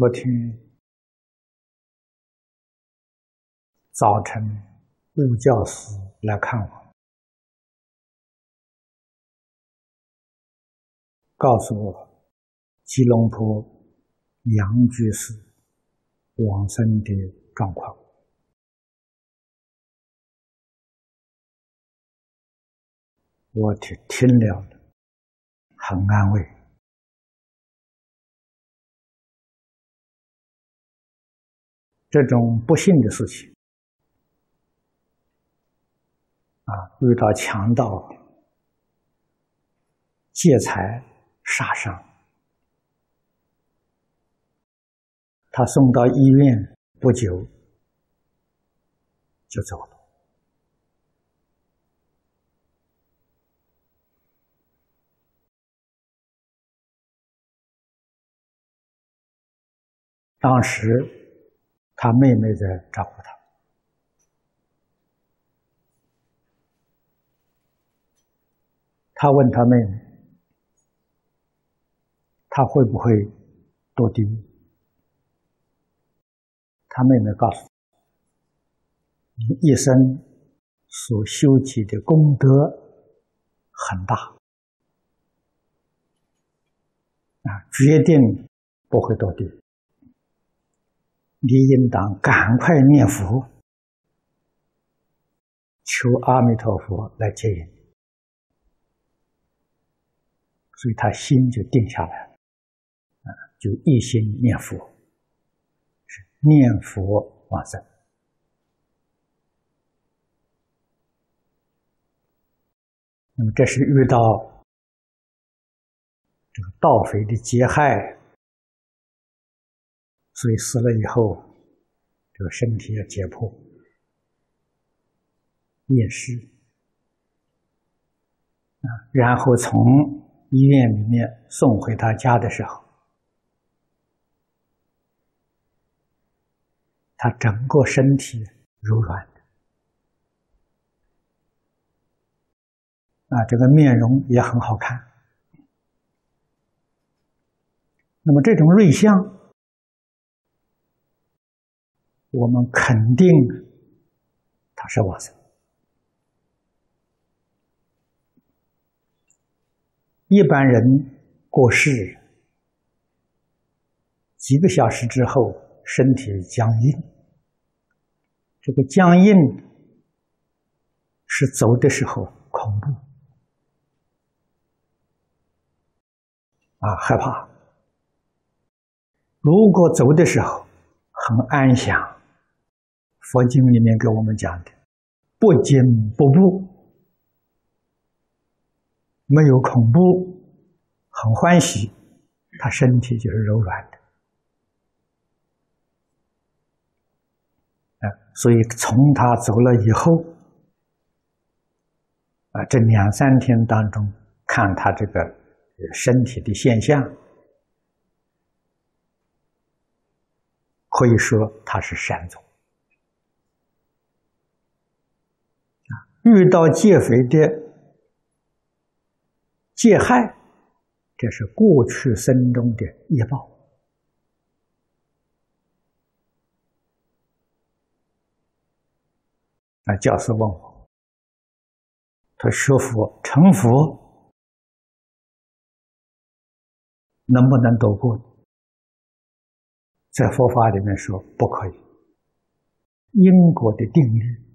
昨天早晨，陆教师来看我，告诉我吉隆坡杨居士往生的状况，我听听了很安慰。这种不幸的事情啊，遇到强盗劫财杀伤，他送到医院不久就走了。当时。他妹妹在照顾他，他问他妹妹：“他会不会堕地？”他妹妹告诉：“你一生所修集的功德很大，啊，决定不会堕地。”你应当赶快念佛，求阿弥陀佛来接引，所以他心就定下来了，啊，就一心念佛，念佛往生。那么这是遇到这个盗匪的劫害。所以死了以后，这个身体要解剖、验尸啊，然后从医院里面送回他家的时候，他整个身体柔软的啊，这个面容也很好看。那么这种瑞相。我们肯定他是往生。一般人过世几个小时之后，身体僵硬。这个僵硬是走的时候恐怖啊，害怕。如果走的时候很安详。佛经里面给我们讲的，不惊不怖，没有恐怖，很欢喜，他身体就是柔软的。啊，所以从他走了以后，啊，这两三天当中，看他这个身体的现象，可以说他是善终。遇到劫匪的劫害，这是过去生中的业报。那，教师问我，他学佛成佛能不能躲过？在佛法里面说不可以，因果的定律。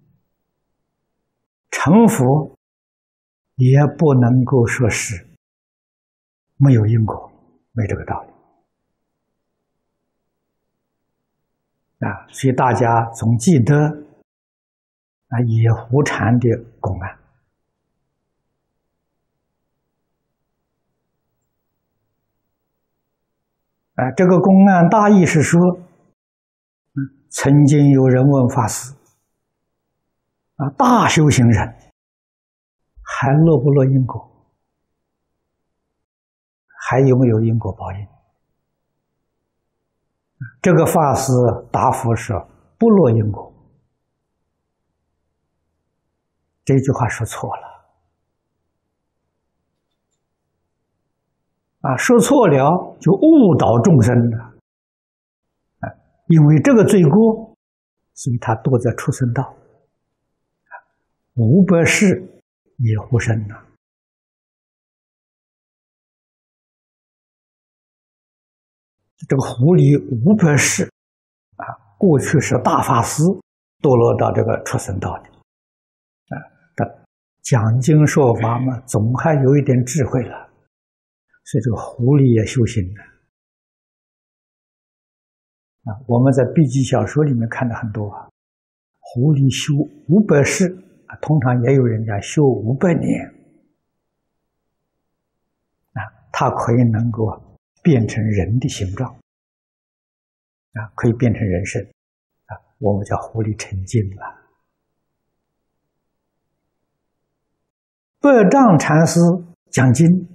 成佛也不能够说是没有因果，没这个道理啊！所以大家总记得啊，野狐禅的公案啊，这个公案大意是说，曾经有人问法师。啊，大修行人还落不落因果？还有没有因果报应？这个法师答复说：不落因果。这句话说错了。啊，说错了就误导众生了。因为这个罪过，所以他堕在畜生道。五百世也活生呐。这个狐狸五百世啊，过去是大法师，堕落到这个畜生道里，啊，他讲经说法嘛，总还有一点智慧了，所以这个狐狸也修行了。啊，我们在笔记小说里面看的很多啊，狐狸修五百世，通常也有人家修五百年，啊，它可以能够变成人的形状，啊，可以变成人身，啊，我们叫狐狸成精了。百丈禅师讲经，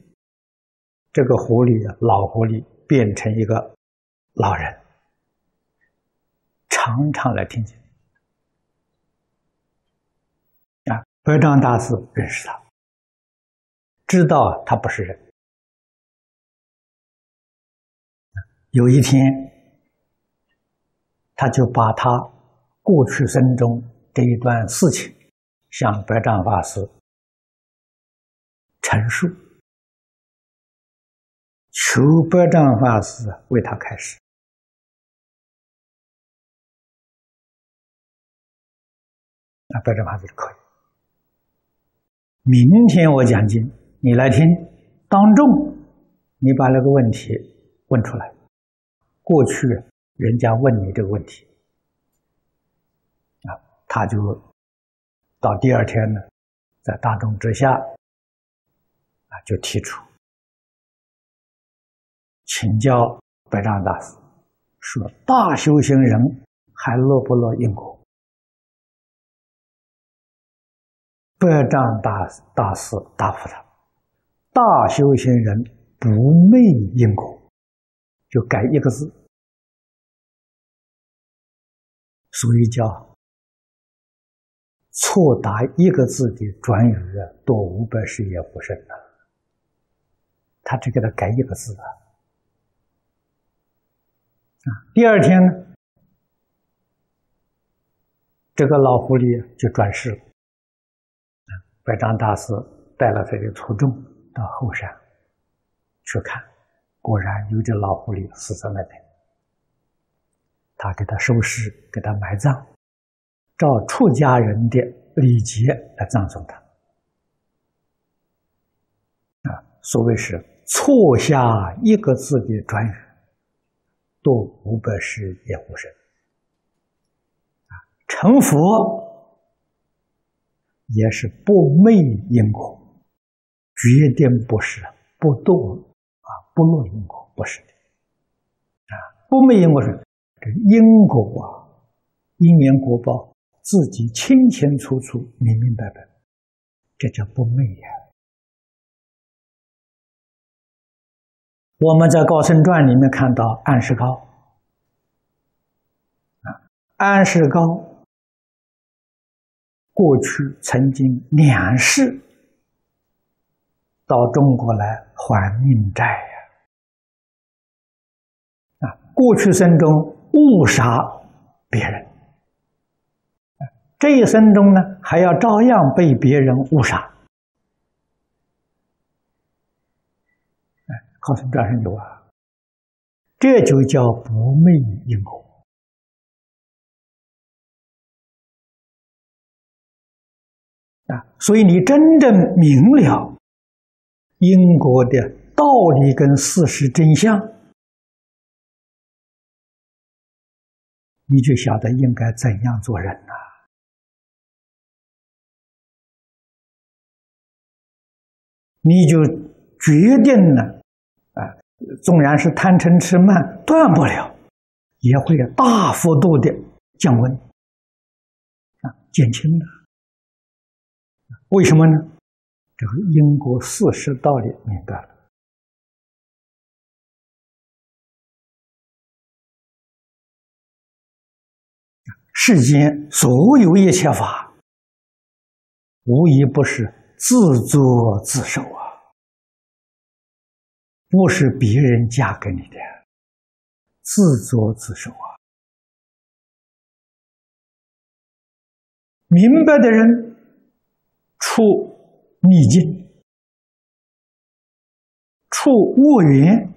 这个狐狸老狐狸变成一个老人。常常来听经白！丈大师认识他，知道他不是人。有一天，他就把他过去生中这一段事情向白丈法师陈述，求百丈法师为他开示。那白这法师可以。明天我讲经，你来听，当众你把那个问题问出来。过去人家问你这个问题，啊，他就到第二天呢，在大众之下，啊，就提出请教白丈大师，说大修行人还落不落因果？百丈大大师答复他：“大修行人不昧因果，就改一个字，所以叫错答一个字的转语啊，多五百世也不胜啊。他只给他改一个字啊。啊，第二天呢，这个老狐狸就转世了。”百丈大师带了他的徒众到后山去看，果然有只老狐狸死在那边。他给他收尸，给他埋葬，照出家人的礼节来葬送他。啊，所谓是错下一个字的转语，度五百世也不生。啊，成佛。也是不昧因果，决定不是不动啊，不落因果不是的啊，不昧因果是这因果啊，因缘果报自己清清楚楚、明明白白，这叫不昧呀。我们在《高僧传》里面看到安世高啊，安世高。过去曾经两世到中国来还命债呀，啊，过去生中误杀别人，这一生中呢还要照样被别人误杀，哎，告诉这上有啊，这就叫不昧因果。啊，所以你真正明了因果的道理跟事实真相，你就晓得应该怎样做人呐。你就决定了，啊，纵然是贪嗔痴慢断不了，也会大幅度的降温，啊，减轻了。为什么呢？这个因果事实道理明白了。世间所有一切法，无一不是自作自受啊，不是别人嫁给你的，自作自受啊。明白的人出逆境，出恶缘，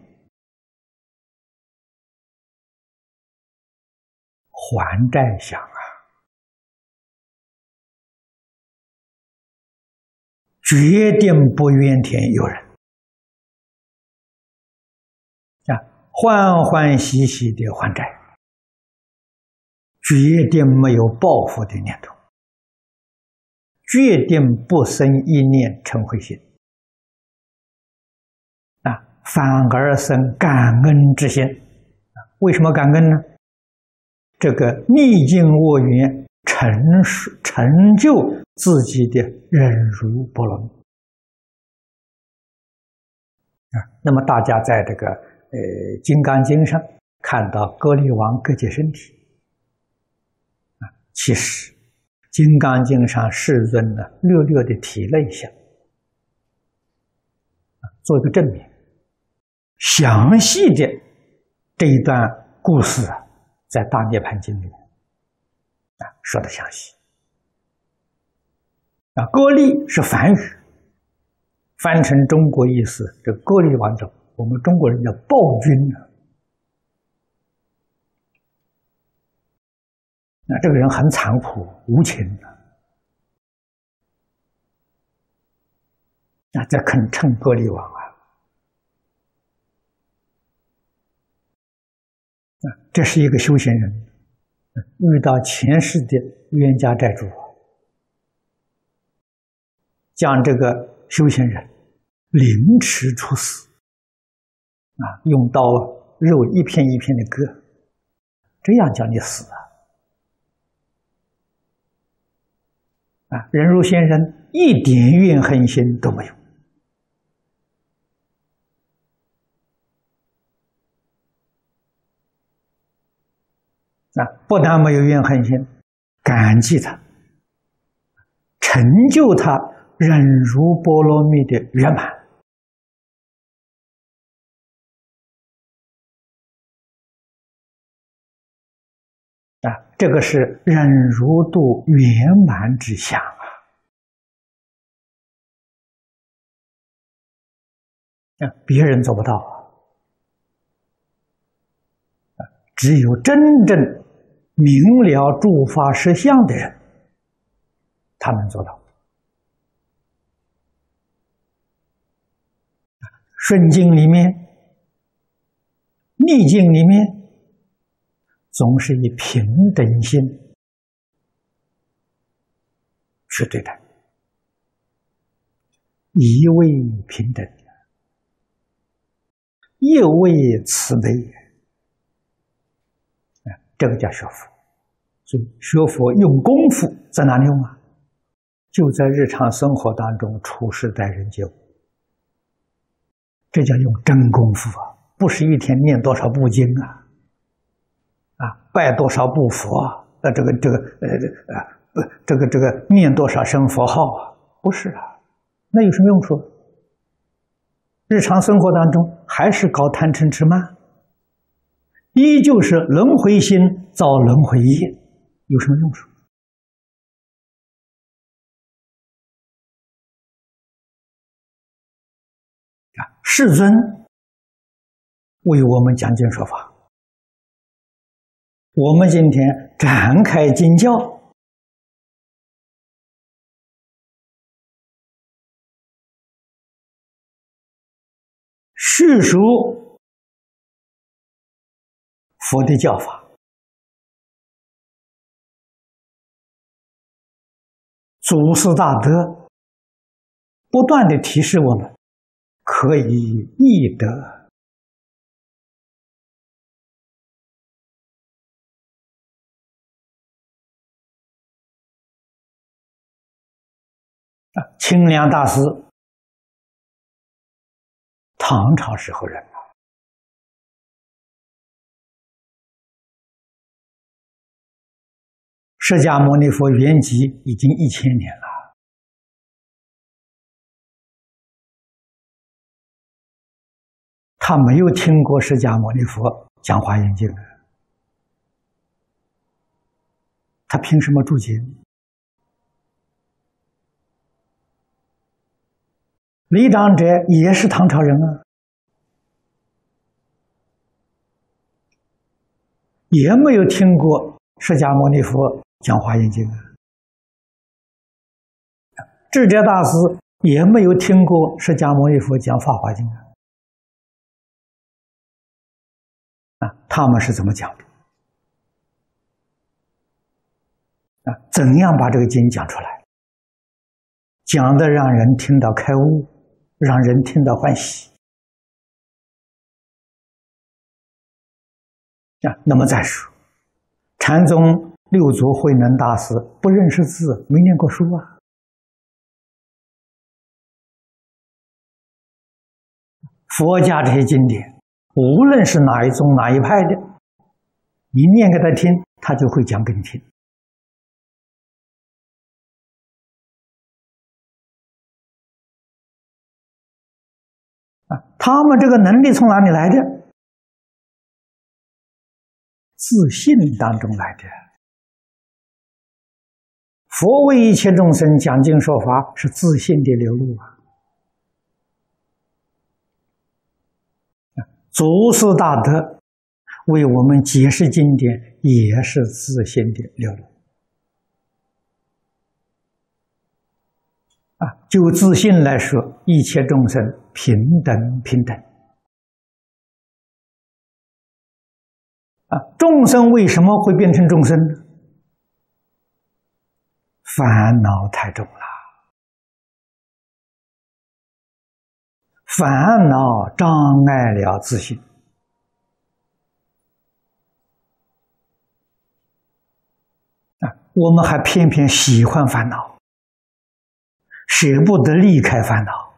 还债想啊，决定不怨天尤人啊，欢欢喜喜的还债，决定没有报复的念头。决定不生一念嗔恚心啊，反而生感恩之心。为什么感恩呢？这个逆境恶缘成成就自己的忍辱波罗蜜啊。那么大家在这个呃《金刚经》上看到歌利王割截身体啊，其实。《金刚经》上世尊呢，略略的提了一下，做一个证明。详细的这一段故事啊，在《大涅盘经》里面啊说的详细。啊，割利是梵语，翻成中国意思，这割利王者，我们中国人叫暴君啊。那这个人很残酷无情的，那在肯称割利王啊，啊，这是一个修行人，遇到前世的冤家债主，将这个修行人凌迟处死，啊，用刀肉一片一片的割，这样叫你死啊。啊，忍辱先生一点怨恨心都没有。啊，不但没有怨恨心，感激他，成就他忍辱波罗蜜的圆满。啊，这个是忍辱度圆满之相啊！啊，别人做不到啊，只有真正明了诸法实相的人，他能做到。顺境里面，逆境里面。总是以平等心去对待，一味平等，一味慈悲，这个叫学佛。所以学佛用功夫在哪里用啊？就在日常生活当中处事待人接物，这叫用真功夫啊！不是一天念多少部经啊。拜多少部佛啊？呃，这个这个呃呃不，这个这个念多少声佛号啊？不是啊，那有什么用处？日常生活当中还是搞贪嗔痴慢，依旧是轮回心造轮回业，有什么用处？啊，世尊为我们讲经说法。我们今天展开经教，叙述佛的教法，祖师大德不断的提示我们，可以易得。啊，清凉大师，唐朝时候人。啊，释迦牟尼佛圆寂已经一千年了，他没有听过释迦牟尼佛讲华严经。他凭什么注经？李长者也是唐朝人啊，也没有听过释迦牟尼佛讲华严经啊。智者大师也没有听过释迦牟尼佛讲法华经啊。啊，他们是怎么讲的？啊，怎样把这个经讲出来？讲的让人听到开悟。让人听到欢喜啊！那么再说，禅宗六祖慧能大师不认识字，没念过书啊。佛家这些经典，无论是哪一宗哪一派的，你念给他听，他就会讲给你听。他们这个能力从哪里来的？自信当中来的。佛为一切众生讲经说法，是自信的流露啊。祖师大德为我们解释经典，也是自信的流露。啊，就自信来说，一切众生平等平等。啊，众生为什么会变成众生呢？烦恼太重了，烦恼障碍了自信。啊，我们还偏偏喜欢烦恼。舍不得离开烦恼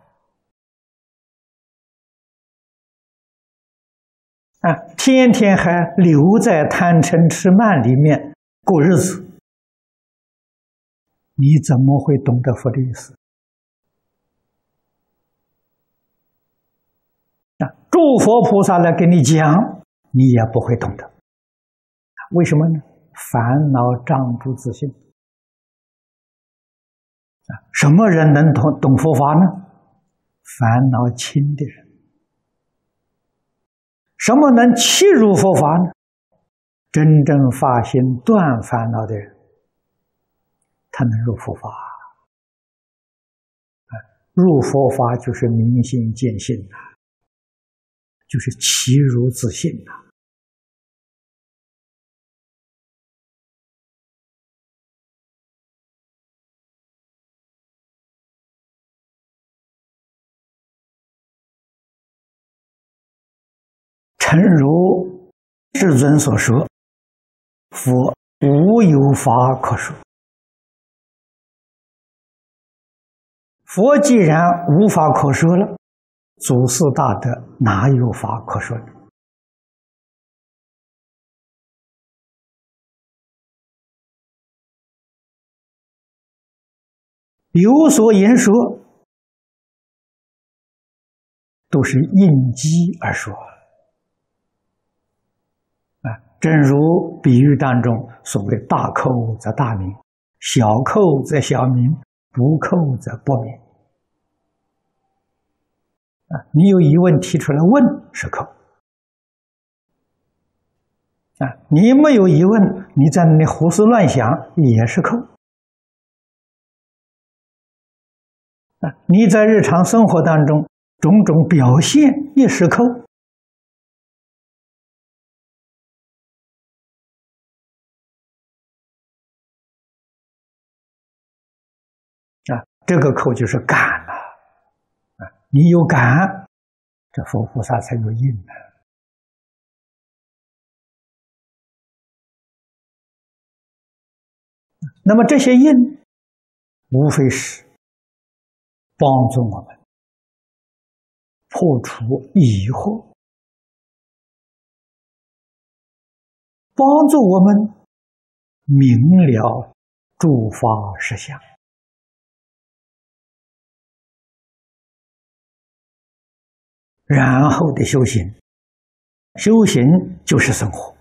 啊！天天还留在贪嗔痴慢里面过日子，你怎么会懂得佛的意思啊？诸佛菩萨来跟你讲，你也不会懂得。为什么呢？烦恼障住自信。啊什么人能懂懂佛法呢？烦恼轻的人。什么能切入佛法呢？真正发心断烦恼的人，他能入佛法。入佛法就是明心见性呐，就是其如自信呐。诚如世尊所说：“佛无有法可说。佛既然无法可说了，祖师大德哪有法可说呢？有所言说，都是应机而说。”正如比喻当中所谓“大寇则大名，小寇则小名，不寇则不名”。啊，你有疑问提出来问是寇，啊，你没有疑问，你在那里胡思乱想也是寇。啊，你在日常生活当中种种表现也是寇。这个口就是感了，啊，你有感，这佛菩萨才有应呢。那么这些应，无非是帮助我们破除疑惑，帮助我们明了诸法实相。然后的修行，修行就是生活。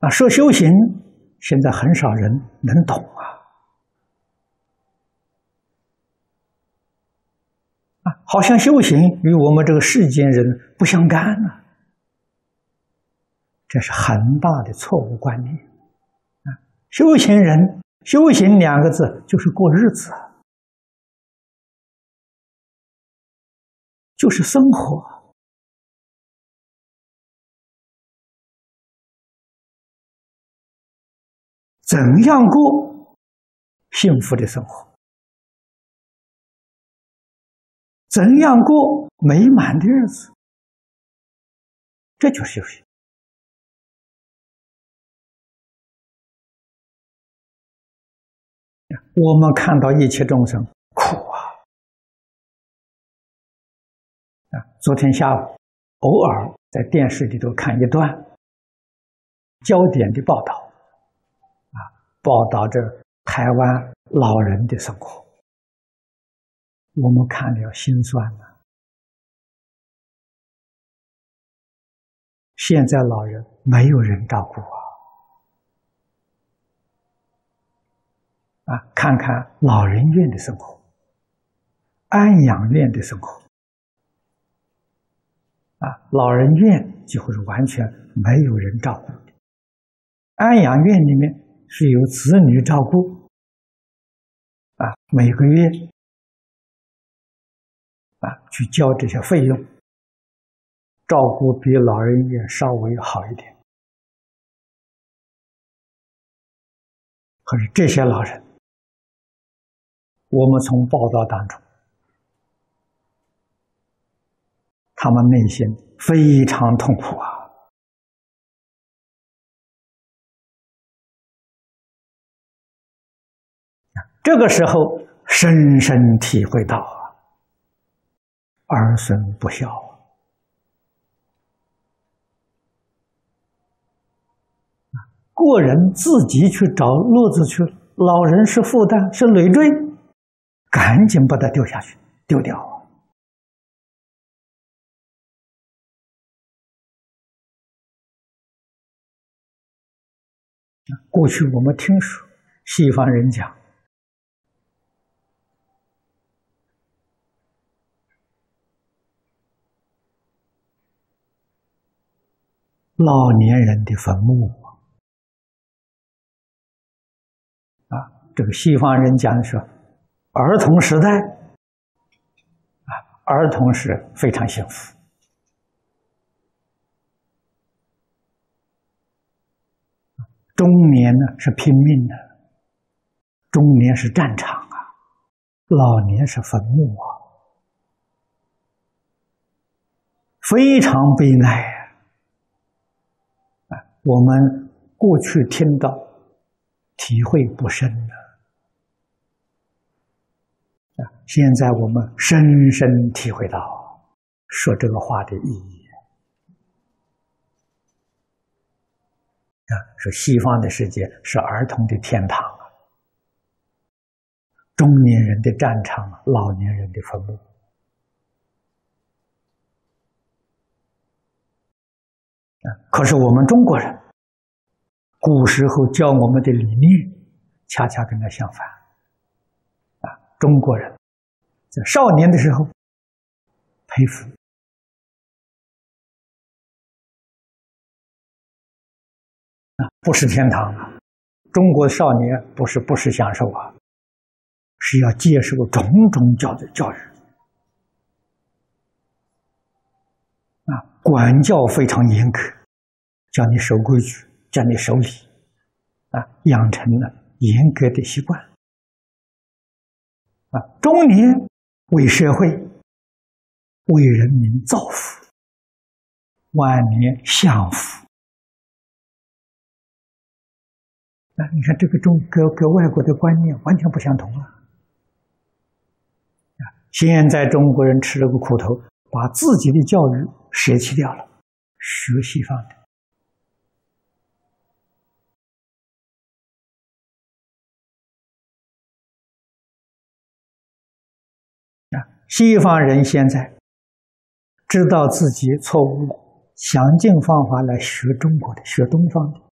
啊，说修行，现在很少人能懂啊。啊，好像修行与我们这个世间人不相干呢、啊。这是很大的错误观念，啊，修行人“修行”两个字就是过日子、啊，就是生活，怎样过幸福的生活？怎样过美满的日子？这就是修行。我们看到一切众生苦昨天下午偶尔在电视里头看一段焦点的报道，啊，报道着台湾老人的生活。我们看了心酸了。现在老人没有人照顾啊！啊，看看老人院的生活，安养院的生活，啊，老人院几乎是完全没有人照顾的。安养院里面是由子女照顾，啊，每个月。啊，去交这些费用，照顾比老人院稍微好一点。可是这些老人，我们从报道当中，他们内心非常痛苦啊！这个时候，深深体会到啊。儿孙不孝啊，过人自己去找路子去，老人是负担，是累赘，赶紧把它丢下去，丢掉。过去我们听说西方人讲。老年人的坟墓啊，这个西方人讲的是儿童时代啊，儿童是非常幸福，中年呢是拼命的，中年是战场啊，老年是坟墓啊，非常悲哀。我们过去听到，体会不深的。啊，现在我们深深体会到说这个话的意义。啊，说西方的世界是儿童的天堂啊，中年人的战场，老年人的坟墓啊，可是我们中国人。古时候教我们的理念，恰恰跟他相反。啊，中国人在少年的时候佩服，啊，不是天堂啊！中国少年不是不是享受啊，是要接受种种教的教育，啊，管教非常严苛，叫你守规矩。叫你守礼，啊，养成了严格的习惯，啊，中年为社会、为人民造福，晚年享福。那你看，这个中跟跟外国的观念完全不相同啊！啊，现在中国人吃了个苦头，把自己的教育舍弃掉了，学西方的。西方人现在知道自己错误了，想尽方法来学中国的，学东方的。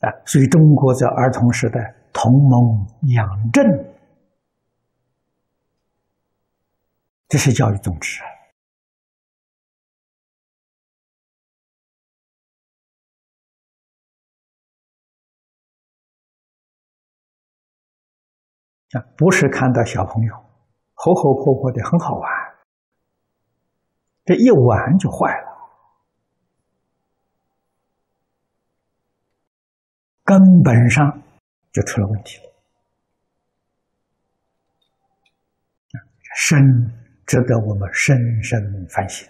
啊，所以中国在儿童时代同盟养正，这是教育宗旨啊。啊，不是看到小朋友活活泼泼的很好玩，这一玩就坏了，根本上就出了问题了。深值得我们深深反省。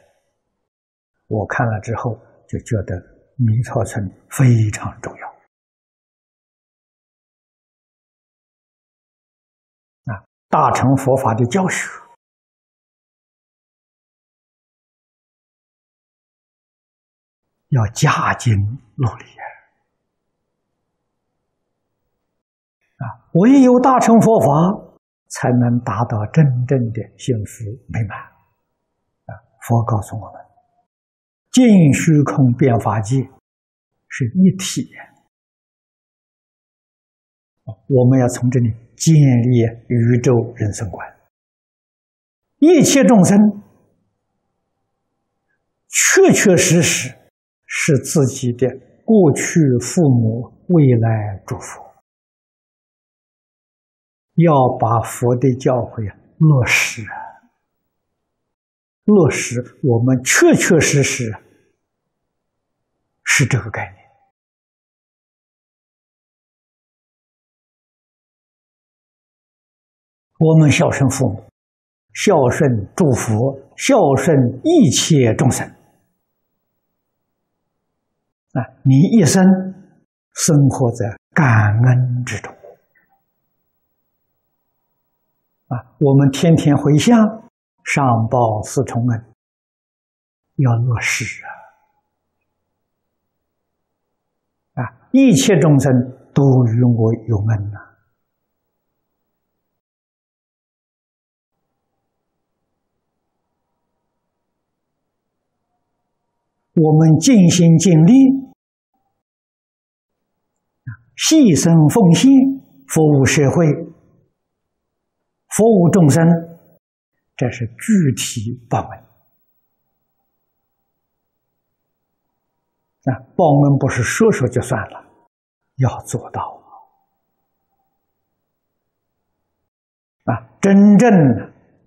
我看了之后就觉得弥陀村非常重要。啊大乘佛法的教学要加紧努力啊啊！唯有大乘佛法才能达到真正的幸福美满啊！佛告诉我们，尽虚空变法界是一体，我们要从这里。建立宇宙人生观，一切众生确确实实是自己的过去父母，未来祝福，要把佛的教诲落实，落实我们确确实实是这个概念。我们孝顺父母，孝顺祝福，孝顺一切众生。啊，你一生生活在感恩之中。啊，我们天天回向，上报四重恩，要落实啊！啊，一切众生都与我有恩呐。我们尽心尽力，牺牲奉献，服务社会，服务众生，这是具体报恩。啊，报恩不是说说就算了，要做到啊，真正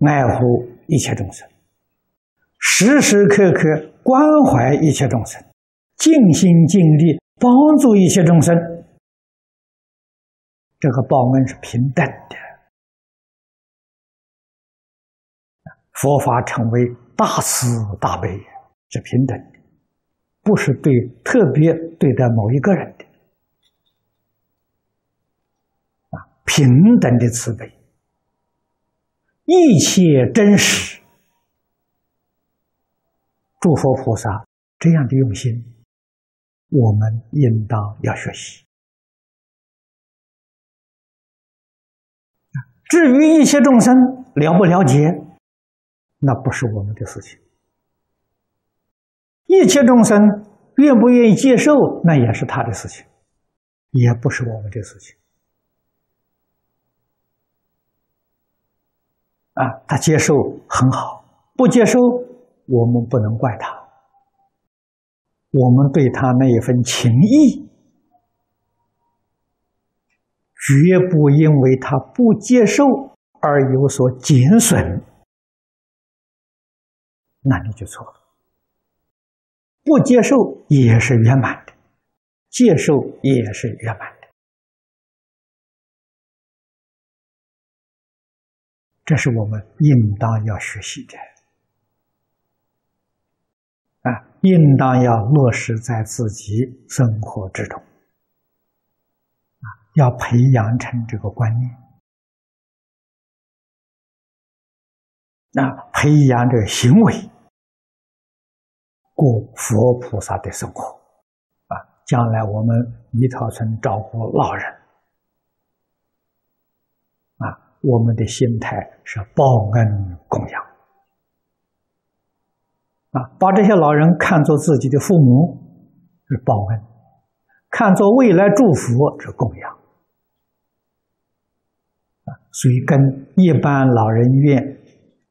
爱护一切众生。时时刻刻关怀一切众生，尽心尽力帮助一切众生，这个报恩是平等的。佛法成为大慈大悲，是平等的，不是对特别对待某一个人的啊，平等的慈悲，一切真实。诸佛菩萨这样的用心，我们应当要学习。至于一切众生了不了解，那不是我们的事情；一切众生愿不愿意接受，那也是他的事情，也不是我们的事情。啊，他接受很好，不接受。我们不能怪他，我们对他那一份情谊，绝不因为他不接受而有所减损，那你就错了。不接受也是圆满的，接受也是圆满的，这是我们应当要学习的。啊，应当要落实在自己生活之中，啊，要培养成这个观念，啊，培养这个行为，过佛菩萨的生活，啊，将来我们一条村照顾老人，啊，我们的心态是报恩供养。啊，把这些老人看作自己的父母，是报恩；看作未来祝福之供养。啊所以跟一般老人院、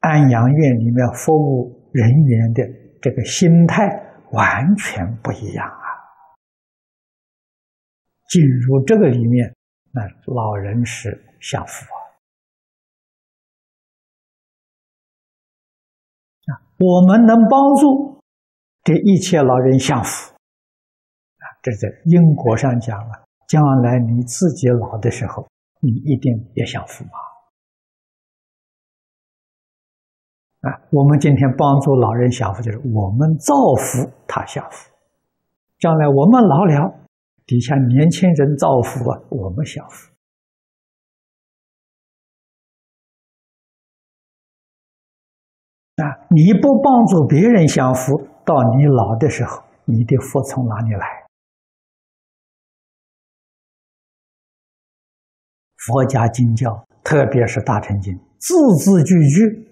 安养院里面服务人员的这个心态完全不一样啊！进入这个里面，那老人是享福啊！我们能帮助这一切老人享福啊！这在因果上讲了，将来你自己老的时候。你一定也享福啊？啊，我们今天帮助老人享福，就是我们造福他享福。将来我们老了，底下年轻人造福啊，我们享福。啊，你不帮助别人享福，到你老的时候，你的福从哪里来？佛家经教，特别是《大乘经》，字字句句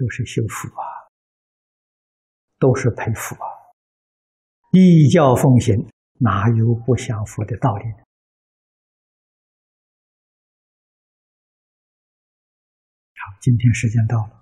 都是修福啊，都是培福啊。立教奉行，哪有不享福的道理呢？好，今天时间到了。